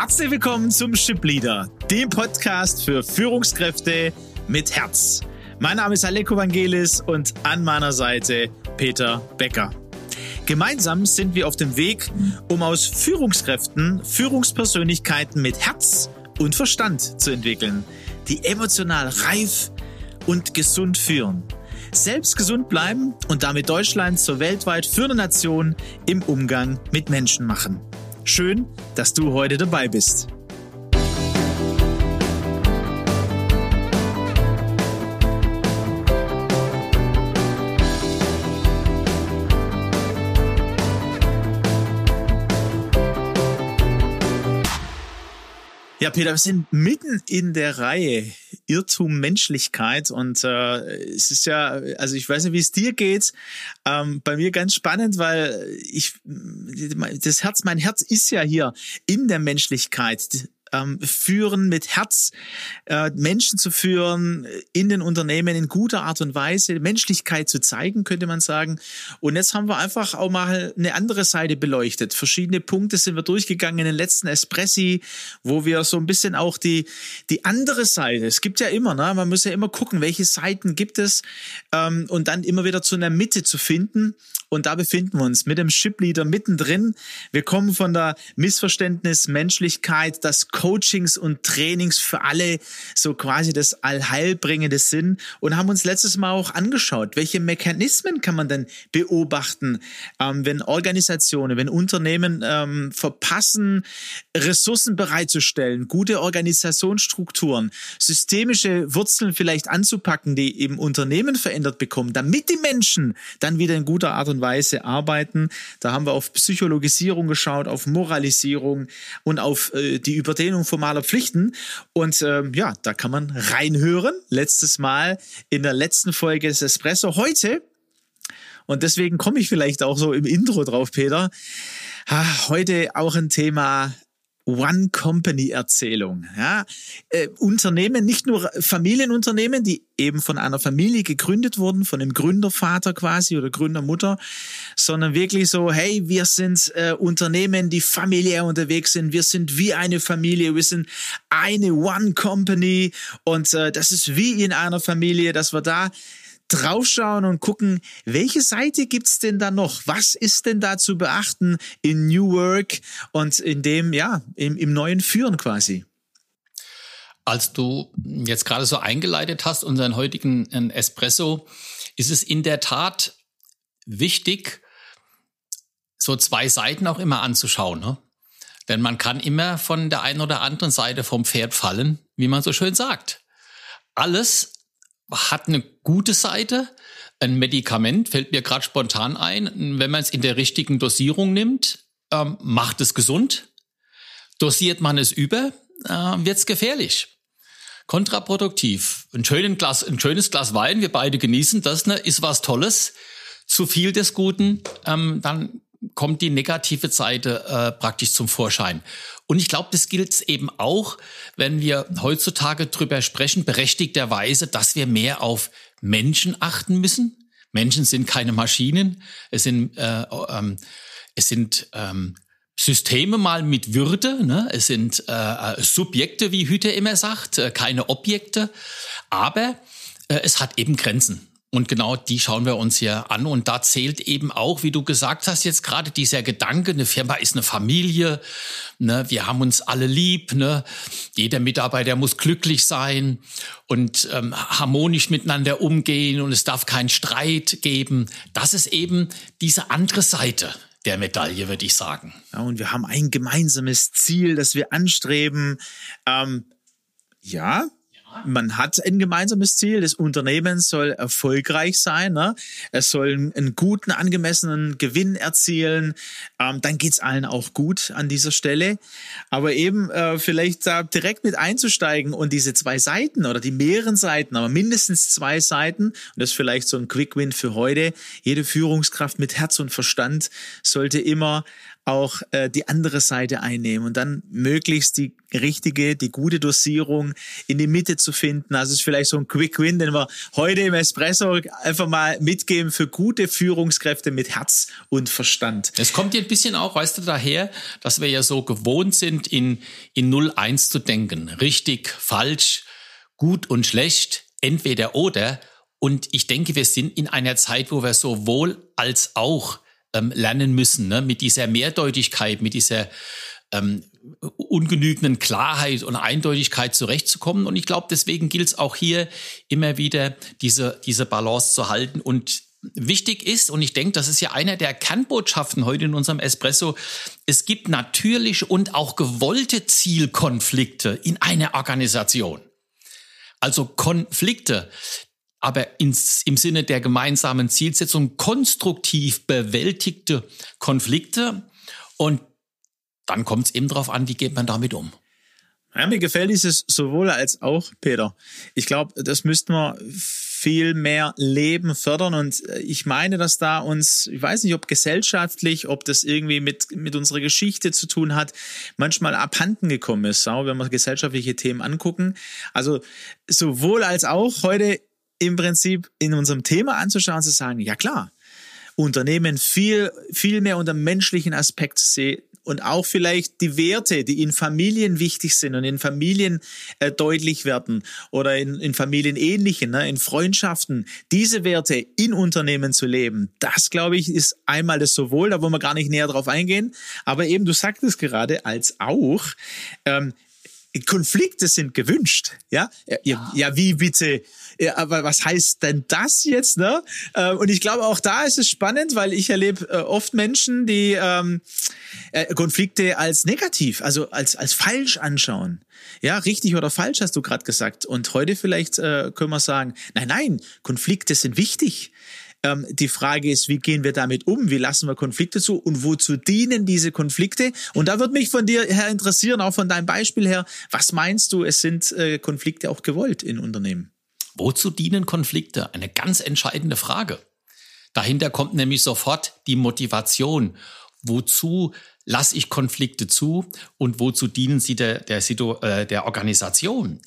Herzlich willkommen zum Ship Leader, dem Podcast für Führungskräfte mit Herz. Mein Name ist Aleko Vangelis und an meiner Seite Peter Becker. Gemeinsam sind wir auf dem Weg, um aus Führungskräften Führungspersönlichkeiten mit Herz und Verstand zu entwickeln, die emotional reif und gesund führen. Selbst gesund bleiben und damit Deutschland zur weltweit führenden Nation im Umgang mit Menschen machen. Schön, dass du heute dabei bist. Ja, Peter, wir sind mitten in der Reihe Irrtum Menschlichkeit und äh, es ist ja, also ich weiß nicht, wie es dir geht, ähm, bei mir ganz spannend, weil ich das Herz, mein Herz ist ja hier in der Menschlichkeit ähm, führen, mit Herz äh, Menschen zu führen, in den Unternehmen in guter Art und Weise, Menschlichkeit zu zeigen, könnte man sagen. Und jetzt haben wir einfach auch mal eine andere Seite beleuchtet. Verschiedene Punkte sind wir durchgegangen in den letzten Espressi, wo wir so ein bisschen auch die, die andere Seite, es gibt ja immer, ne? man muss ja immer gucken, welche Seiten gibt es ähm, und dann immer wieder zu einer Mitte zu finden. Und da befinden wir uns mit dem Shipleader mittendrin. Wir kommen von der Missverständnis, Menschlichkeit, das Coachings und Trainings für alle so quasi das Allheilbringende sind und haben uns letztes Mal auch angeschaut, welche Mechanismen kann man denn beobachten, ähm, wenn Organisationen, wenn Unternehmen ähm, verpassen, Ressourcen bereitzustellen, gute Organisationsstrukturen, systemische Wurzeln vielleicht anzupacken, die eben Unternehmen verändert bekommen, damit die Menschen dann wieder in guter Art und Weise arbeiten. Da haben wir auf Psychologisierung geschaut, auf Moralisierung und auf äh, die Überdehnung Ablehnung formaler Pflichten. Und ähm, ja, da kann man reinhören. Letztes Mal in der letzten Folge des Espresso. Heute, und deswegen komme ich vielleicht auch so im Intro drauf, Peter, heute auch ein Thema One-Company-Erzählung. Ja, äh, Unternehmen, nicht nur Familienunternehmen, die eben von einer Familie gegründet wurden, von dem Gründervater quasi oder Gründermutter, sondern wirklich so, hey, wir sind äh, Unternehmen, die familiär unterwegs sind, wir sind wie eine Familie, wir sind eine One-Company. Und äh, das ist wie in einer Familie, dass wir da draufschauen und gucken, welche Seite gibt's denn da noch? Was ist denn da zu beachten in New Work und in dem, ja, im, im neuen Führen quasi? Als du jetzt gerade so eingeleitet hast, unseren heutigen äh, Espresso, ist es in der Tat wichtig, so zwei Seiten auch immer anzuschauen. Ne? Denn man kann immer von der einen oder anderen Seite vom Pferd fallen, wie man so schön sagt. Alles hat eine gute Seite. Ein Medikament fällt mir gerade spontan ein. Wenn man es in der richtigen Dosierung nimmt, ähm, macht es gesund. Dosiert man es über, äh, wird es gefährlich. Kontraproduktiv. Ein, schönen Glas, ein schönes Glas Wein, wir beide genießen das, ne, ist was Tolles. Zu viel des Guten, ähm, dann kommt die negative Seite äh, praktisch zum Vorschein. Und ich glaube, das gilt eben auch, wenn wir heutzutage drüber sprechen, berechtigterweise, dass wir mehr auf Menschen achten müssen. Menschen sind keine Maschinen, es sind, äh, ähm, es sind ähm, Systeme mal mit Würde, ne? es sind äh, äh Subjekte, wie Hütte immer sagt, äh, keine Objekte, aber äh, es hat eben Grenzen. Und genau die schauen wir uns hier an. Und da zählt eben auch, wie du gesagt hast, jetzt gerade dieser Gedanke, eine Firma ist eine Familie, ne, wir haben uns alle lieb, ne, jeder Mitarbeiter muss glücklich sein und ähm, harmonisch miteinander umgehen und es darf keinen Streit geben. Das ist eben diese andere Seite der Medaille, würde ich sagen. Ja, und wir haben ein gemeinsames Ziel, das wir anstreben. Ähm, ja, man hat ein gemeinsames Ziel. Das Unternehmen soll erfolgreich sein. Ne? Es soll einen guten, angemessenen Gewinn erzielen. Ähm, dann geht's allen auch gut an dieser Stelle. Aber eben äh, vielleicht da direkt mit einzusteigen und diese zwei Seiten oder die mehreren Seiten, aber mindestens zwei Seiten, und das ist vielleicht so ein Quick Win für heute. Jede Führungskraft mit Herz und Verstand sollte immer auch äh, die andere Seite einnehmen und dann möglichst die richtige, die gute Dosierung in die Mitte zu finden. Also es ist vielleicht so ein Quick Win, den wir heute im Espresso einfach mal mitgeben für gute Führungskräfte mit Herz und Verstand. Es kommt dir ein bisschen auch, weißt du, daher, dass wir ja so gewohnt sind, in, in 0-1 zu denken. Richtig, falsch, gut und schlecht, entweder oder. Und ich denke, wir sind in einer Zeit, wo wir sowohl als auch ähm, lernen müssen, ne? mit dieser Mehrdeutigkeit, mit dieser ähm, ungenügenden Klarheit und Eindeutigkeit zurechtzukommen. Und ich glaube, deswegen gilt es auch hier immer wieder, diese, diese Balance zu halten. Und wichtig ist, und ich denke, das ist ja einer der Kernbotschaften heute in unserem Espresso, es gibt natürlich und auch gewollte Zielkonflikte in einer Organisation. Also Konflikte, aber ins, im Sinne der gemeinsamen Zielsetzung konstruktiv bewältigte Konflikte. Und dann kommt es eben darauf an, wie geht man damit um. Ja, mir gefällt dieses sowohl als auch, Peter. Ich glaube, das müssten wir viel mehr Leben fördern. Und ich meine, dass da uns, ich weiß nicht, ob gesellschaftlich, ob das irgendwie mit, mit unserer Geschichte zu tun hat, manchmal abhanden gekommen ist, wenn wir gesellschaftliche Themen angucken. Also sowohl als auch heute im Prinzip in unserem Thema anzuschauen, zu sagen, ja klar, Unternehmen viel, viel mehr unter menschlichen Aspekt zu sehen und auch vielleicht die Werte, die in Familien wichtig sind und in Familien äh, deutlich werden oder in, in Familien ähnlichen, ne, in Freundschaften, diese Werte in Unternehmen zu leben, das glaube ich ist einmal das sowohl, da wollen wir gar nicht näher drauf eingehen, aber eben du sagtest gerade als auch, ähm, Konflikte sind gewünscht. Ja, ja, ja wie bitte? Ja, aber was heißt denn das jetzt? Ne? Äh, und ich glaube, auch da ist es spannend, weil ich erlebe äh, oft Menschen, die ähm, äh, Konflikte als negativ, also als, als falsch anschauen. Ja, richtig oder falsch hast du gerade gesagt. Und heute vielleicht äh, können wir sagen, nein, nein, Konflikte sind wichtig. Ähm, die Frage ist, wie gehen wir damit um? Wie lassen wir Konflikte zu? Und wozu dienen diese Konflikte? Und da würde mich von dir her interessieren, auch von deinem Beispiel her, was meinst du, es sind äh, Konflikte auch gewollt in Unternehmen? Wozu dienen Konflikte? Eine ganz entscheidende Frage. Dahinter kommt nämlich sofort die Motivation. Wozu lasse ich Konflikte zu und wozu dienen sie der, der, äh, der Organisation?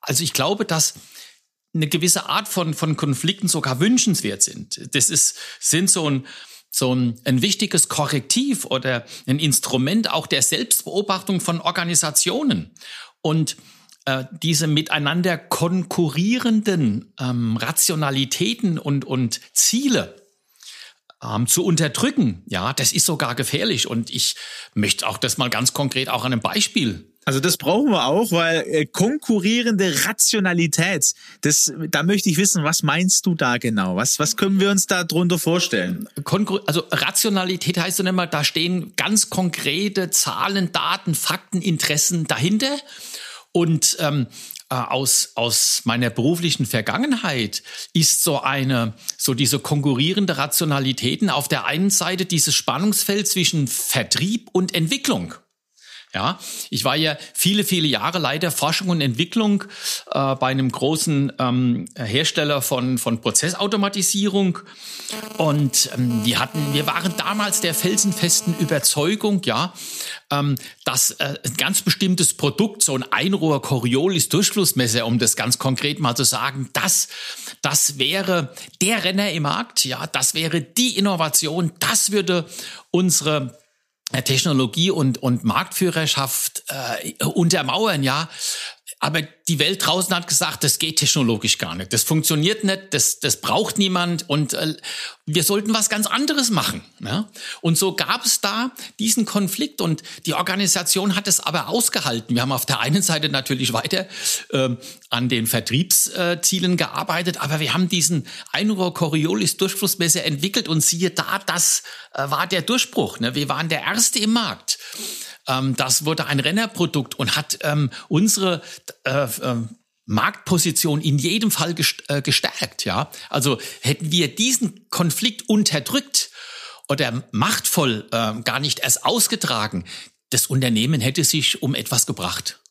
Also ich glaube, dass eine gewisse Art von, von Konflikten sogar wünschenswert sind. Das ist, sind so ein, so ein, ein wichtiges Korrektiv oder ein Instrument auch der Selbstbeobachtung von Organisationen. Und äh, diese miteinander konkurrierenden ähm, Rationalitäten und, und Ziele ähm, zu unterdrücken, ja, das ist sogar gefährlich. Und ich möchte auch das mal ganz konkret auch an einem Beispiel also das brauchen wir auch, weil äh, konkurrierende Rationalität, das, da möchte ich wissen, was meinst du da genau? Was, was können wir uns da drunter vorstellen? Konkur also Rationalität heißt dann immer, da stehen ganz konkrete Zahlen, Daten, Fakten, Interessen dahinter. Und ähm, äh, aus, aus meiner beruflichen Vergangenheit ist so eine, so diese konkurrierende Rationalitäten auf der einen Seite dieses Spannungsfeld zwischen Vertrieb und Entwicklung. Ja, ich war ja viele, viele Jahre Leiter Forschung und Entwicklung äh, bei einem großen ähm, Hersteller von, von Prozessautomatisierung. Und ähm, wir hatten, wir waren damals der felsenfesten Überzeugung, ja, ähm, dass äh, ein ganz bestimmtes Produkt, so ein Einrohr Coriolis Durchflussmesser, um das ganz konkret mal zu sagen, das, das wäre der Renner im Markt, ja, das wäre die Innovation, das würde unsere Technologie und, und Marktführerschaft äh, untermauern, ja. Aber die Welt draußen hat gesagt, das geht technologisch gar nicht. Das funktioniert nicht, das, das braucht niemand und äh, wir sollten was ganz anderes machen. Ja? Und so gab es da diesen Konflikt und die Organisation hat es aber ausgehalten. Wir haben auf der einen Seite natürlich weiter äh, an den Vertriebszielen gearbeitet, aber wir haben diesen Einrohr Coriolis Durchflussmesser entwickelt und siehe da, das äh, war der Durchbruch. Ne? Wir waren der Erste im Markt. Ähm, das wurde ein Rennerprodukt und hat ähm, unsere äh, äh, Marktposition in jedem Fall äh, gestärkt. Ja, also hätten wir diesen Konflikt unterdrückt oder machtvoll äh, gar nicht erst ausgetragen, das Unternehmen hätte sich um etwas gebracht.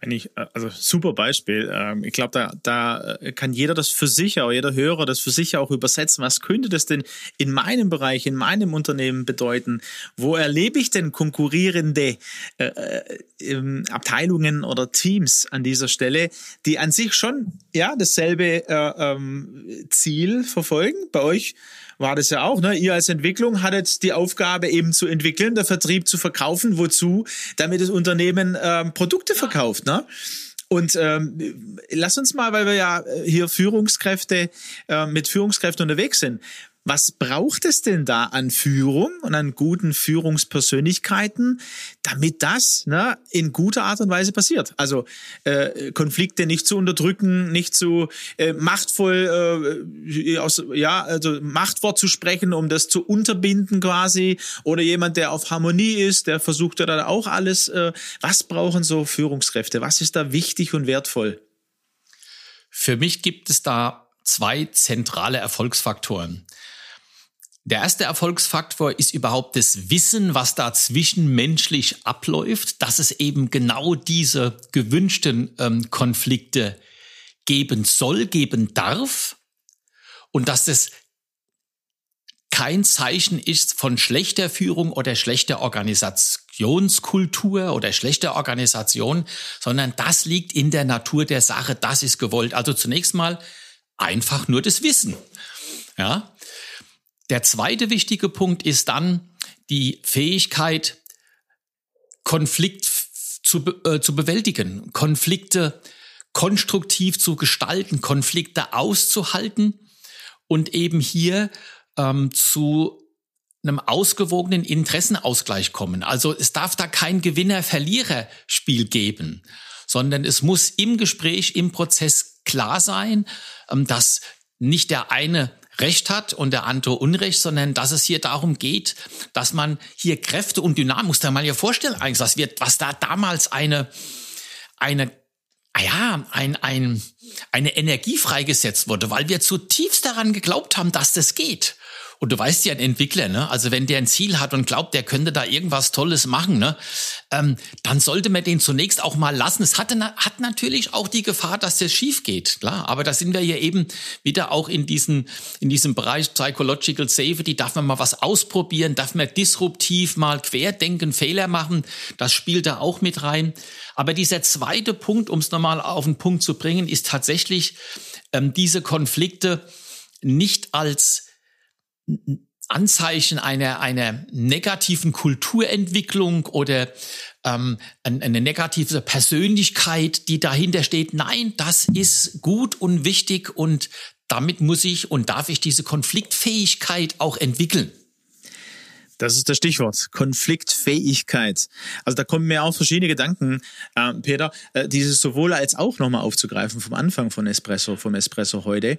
Wenn ich, äh, also super Beispiel. Ähm, ich glaube, da, da äh, kann jeder das für sich, auch jeder Hörer das für sich auch übersetzen. Was könnte das denn in meinem Bereich, in meinem Unternehmen bedeuten? Wo erlebe ich denn konkurrierende äh, äh, Abteilungen oder Teams an dieser Stelle, die an sich schon ja dasselbe äh, ähm, Ziel verfolgen? Bei euch war das ja auch. Ne? Ihr als Entwicklung hattet die Aufgabe eben zu entwickeln, der Vertrieb zu verkaufen. Wozu? Damit das Unternehmen ähm, Produkte verkauft. Ne? Und ähm, lass uns mal, weil wir ja hier Führungskräfte äh, mit Führungskräften unterwegs sind, was braucht es denn da an Führung und an guten Führungspersönlichkeiten, damit das ne, in guter Art und Weise passiert? Also äh, Konflikte nicht zu unterdrücken, nicht zu äh, machtvoll, äh, aus, ja, also Machtwort zu sprechen, um das zu unterbinden quasi, oder jemand, der auf Harmonie ist, der versucht ja dann auch alles. Äh, was brauchen so Führungskräfte? Was ist da wichtig und wertvoll? Für mich gibt es da zwei zentrale Erfolgsfaktoren. Der erste Erfolgsfaktor ist überhaupt das Wissen, was da zwischenmenschlich abläuft, dass es eben genau diese gewünschten ähm, Konflikte geben soll, geben darf und dass es kein Zeichen ist von schlechter Führung oder schlechter Organisationskultur oder schlechter Organisation, sondern das liegt in der Natur der Sache, das ist gewollt. Also zunächst mal einfach nur das Wissen. Ja, der zweite wichtige Punkt ist dann die Fähigkeit, Konflikt zu, äh, zu bewältigen, Konflikte konstruktiv zu gestalten, Konflikte auszuhalten und eben hier ähm, zu einem ausgewogenen Interessenausgleich kommen. Also es darf da kein Gewinner-Verlierer-Spiel geben, sondern es muss im Gespräch, im Prozess klar sein, ähm, dass nicht der eine Recht hat und der andere Unrecht, sondern dass es hier darum geht, dass man hier Kräfte und Dynamik, muss mal hier vorstellen, eigentlich, was wird, was da damals eine, eine, ah ja, ein, ein, eine Energie freigesetzt wurde, weil wir zutiefst daran geglaubt haben, dass das geht. Und du weißt ja, ein Entwickler, ne? also wenn der ein Ziel hat und glaubt, der könnte da irgendwas Tolles machen, ne? Ähm, dann sollte man den zunächst auch mal lassen. Es hatte, hat natürlich auch die Gefahr, dass das schief geht, klar. Aber da sind wir ja eben wieder auch in, diesen, in diesem Bereich Psychological Safety. Darf man mal was ausprobieren? Darf man disruptiv mal querdenken, Fehler machen? Das spielt da auch mit rein. Aber dieser zweite Punkt, um es nochmal auf den Punkt zu bringen, ist tatsächlich ähm, diese Konflikte nicht als Anzeichen einer, einer negativen Kulturentwicklung oder ähm, eine negative Persönlichkeit, die dahinter steht. Nein, das ist gut und wichtig und damit muss ich und darf ich diese Konfliktfähigkeit auch entwickeln. Das ist das Stichwort. Konfliktfähigkeit. Also da kommen mir auch verschiedene Gedanken, äh, Peter, äh, dieses sowohl als auch nochmal aufzugreifen vom Anfang von Espresso, vom Espresso heute.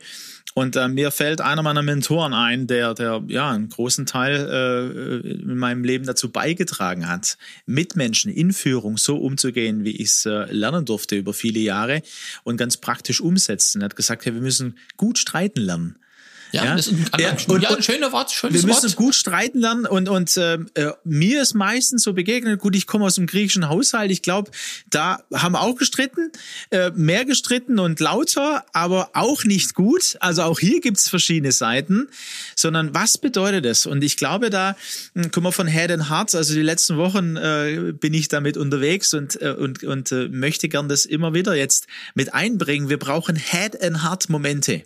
Und äh, mir fällt einer meiner Mentoren ein, der, der ja einen großen Teil äh, in meinem Leben dazu beigetragen hat, mit Menschen in Führung so umzugehen, wie ich es äh, lernen durfte über viele Jahre und ganz praktisch umsetzen. Er hat gesagt, hey, wir müssen gut streiten lernen. Ja, ja, das ist ein, ja, und, ja, ein schöner Wort, schönes Wir müssen Wort. gut streiten lernen und, und äh, äh, mir ist meistens so begegnet, gut, ich komme aus dem griechischen Haushalt, ich glaube, da haben wir auch gestritten, äh, mehr gestritten und lauter, aber auch nicht gut. Also auch hier gibt's verschiedene Seiten, sondern was bedeutet das? Und ich glaube, da hm, kommen wir von Head and Heart, also die letzten Wochen äh, bin ich damit unterwegs und, äh, und, und äh, möchte gern das immer wieder jetzt mit einbringen. Wir brauchen Head and Heart Momente.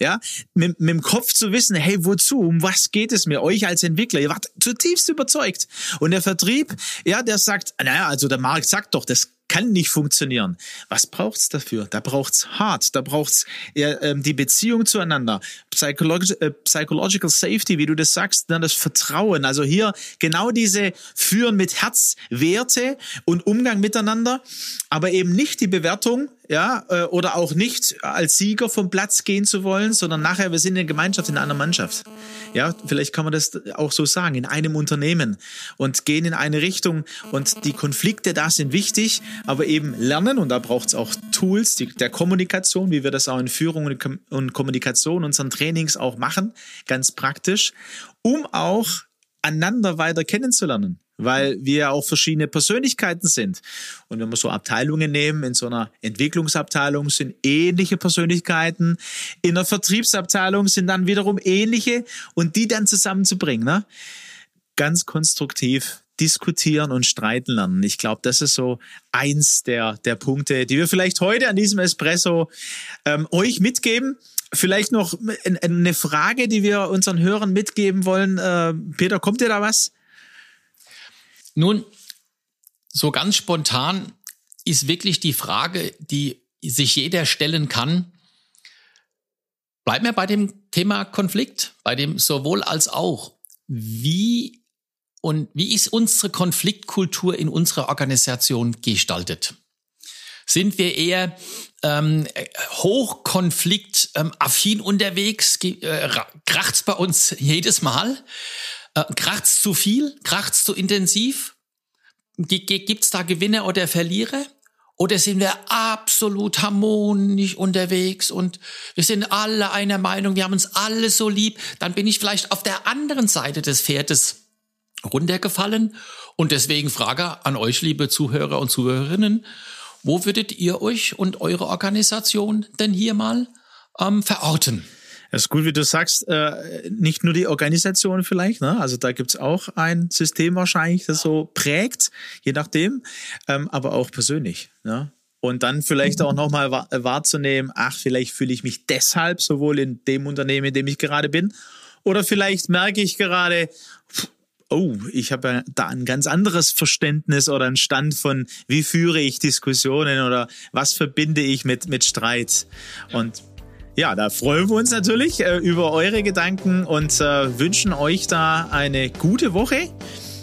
Ja, mit, mit dem Kopf zu wissen, hey, wozu, um was geht es mir, euch als Entwickler, ihr wart zutiefst überzeugt. Und der Vertrieb, ja, der sagt, naja, also der Markt sagt doch, das kann nicht funktionieren. Was braucht's dafür? Da braucht's hart, da braucht's ähm, die Beziehung zueinander, Psychologi äh, Psychological Safety, wie du das sagst, dann das Vertrauen. Also hier genau diese Führen mit Herz, Werte und Umgang miteinander, aber eben nicht die Bewertung, ja, äh, oder auch nicht als Sieger vom Platz gehen zu wollen, sondern nachher, wir sind in Gemeinschaft, in einer Mannschaft. Ja, vielleicht kann man das auch so sagen, in einem Unternehmen und gehen in eine Richtung und die Konflikte da sind wichtig, aber eben lernen und da braucht es auch Tools die, der Kommunikation, wie wir das auch in Führung und Kommunikation, unseren Trainings auch machen, ganz praktisch, um auch einander weiter kennenzulernen. Weil wir ja auch verschiedene Persönlichkeiten sind. Und wenn wir so Abteilungen nehmen, in so einer Entwicklungsabteilung sind ähnliche Persönlichkeiten, in einer Vertriebsabteilung sind dann wiederum ähnliche und die dann zusammenzubringen, ne? ganz konstruktiv diskutieren und streiten lernen. Ich glaube, das ist so eins der, der Punkte, die wir vielleicht heute an diesem Espresso ähm, euch mitgeben. Vielleicht noch eine Frage, die wir unseren Hörern mitgeben wollen. Äh, Peter, kommt dir da was? Nun, so ganz spontan ist wirklich die Frage, die sich jeder stellen kann. Bleiben wir bei dem Thema Konflikt, bei dem sowohl als auch. Wie und wie ist unsere Konfliktkultur in unserer Organisation gestaltet? Sind wir eher ähm, hochkonfliktaffin ähm, unterwegs? Äh, kracht's bei uns jedes Mal? Äh, kracht's zu viel? Kracht's zu intensiv? Gibt's da Gewinner oder Verlierer? Oder sind wir absolut harmonisch unterwegs und wir sind alle einer Meinung, wir haben uns alle so lieb? Dann bin ich vielleicht auf der anderen Seite des Pferdes runtergefallen. Und deswegen Frage an euch, liebe Zuhörer und Zuhörerinnen, wo würdet ihr euch und eure Organisation denn hier mal ähm, verorten? Das ist gut, wie du sagst, äh, nicht nur die Organisation vielleicht, ne? also da gibt's auch ein System wahrscheinlich, das so prägt, je nachdem, ähm, aber auch persönlich. Ne? Und dann vielleicht auch nochmal wahrzunehmen, ach, vielleicht fühle ich mich deshalb sowohl in dem Unternehmen, in dem ich gerade bin, oder vielleicht merke ich gerade, oh, ich habe da ein ganz anderes Verständnis oder einen Stand von, wie führe ich Diskussionen oder was verbinde ich mit, mit Streit. Und ja, da freuen wir uns natürlich äh, über eure Gedanken und äh, wünschen euch da eine gute Woche,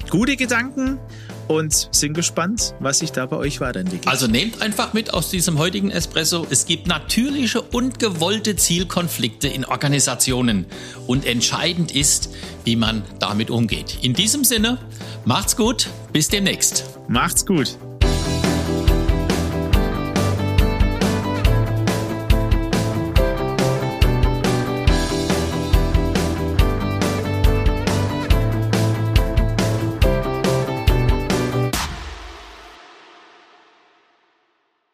gute Gedanken und sind gespannt, was sich da bei euch weiterentwickelt. Also nehmt einfach mit aus diesem heutigen Espresso. Es gibt natürliche und gewollte Zielkonflikte in Organisationen und entscheidend ist, wie man damit umgeht. In diesem Sinne, macht's gut, bis demnächst. Macht's gut.